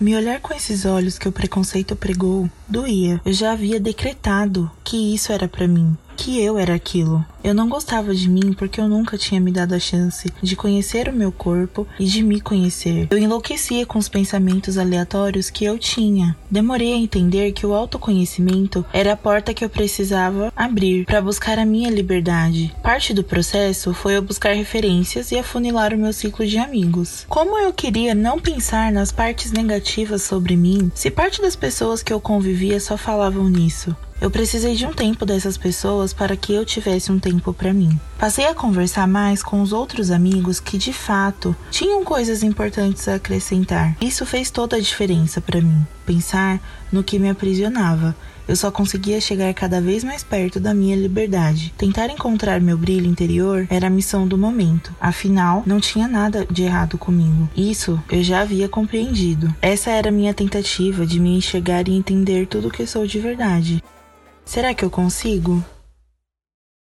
Me olhar com esses olhos que o preconceito pregou doía. Eu já havia decretado que isso era para mim que eu era aquilo. Eu não gostava de mim porque eu nunca tinha me dado a chance de conhecer o meu corpo e de me conhecer. Eu enlouquecia com os pensamentos aleatórios que eu tinha. Demorei a entender que o autoconhecimento era a porta que eu precisava abrir para buscar a minha liberdade. Parte do processo foi eu buscar referências e afunilar o meu ciclo de amigos. Como eu queria não pensar nas partes negativas sobre mim, se parte das pessoas que eu convivia só falavam nisso. Eu precisei de um tempo dessas pessoas para que eu tivesse um tempo para mim. Passei a conversar mais com os outros amigos que de fato tinham coisas importantes a acrescentar. Isso fez toda a diferença para mim. Pensar no que me aprisionava. Eu só conseguia chegar cada vez mais perto da minha liberdade. Tentar encontrar meu brilho interior era a missão do momento. Afinal, não tinha nada de errado comigo. Isso eu já havia compreendido. Essa era a minha tentativa de me enxergar e entender tudo o que sou de verdade. Será que eu consigo?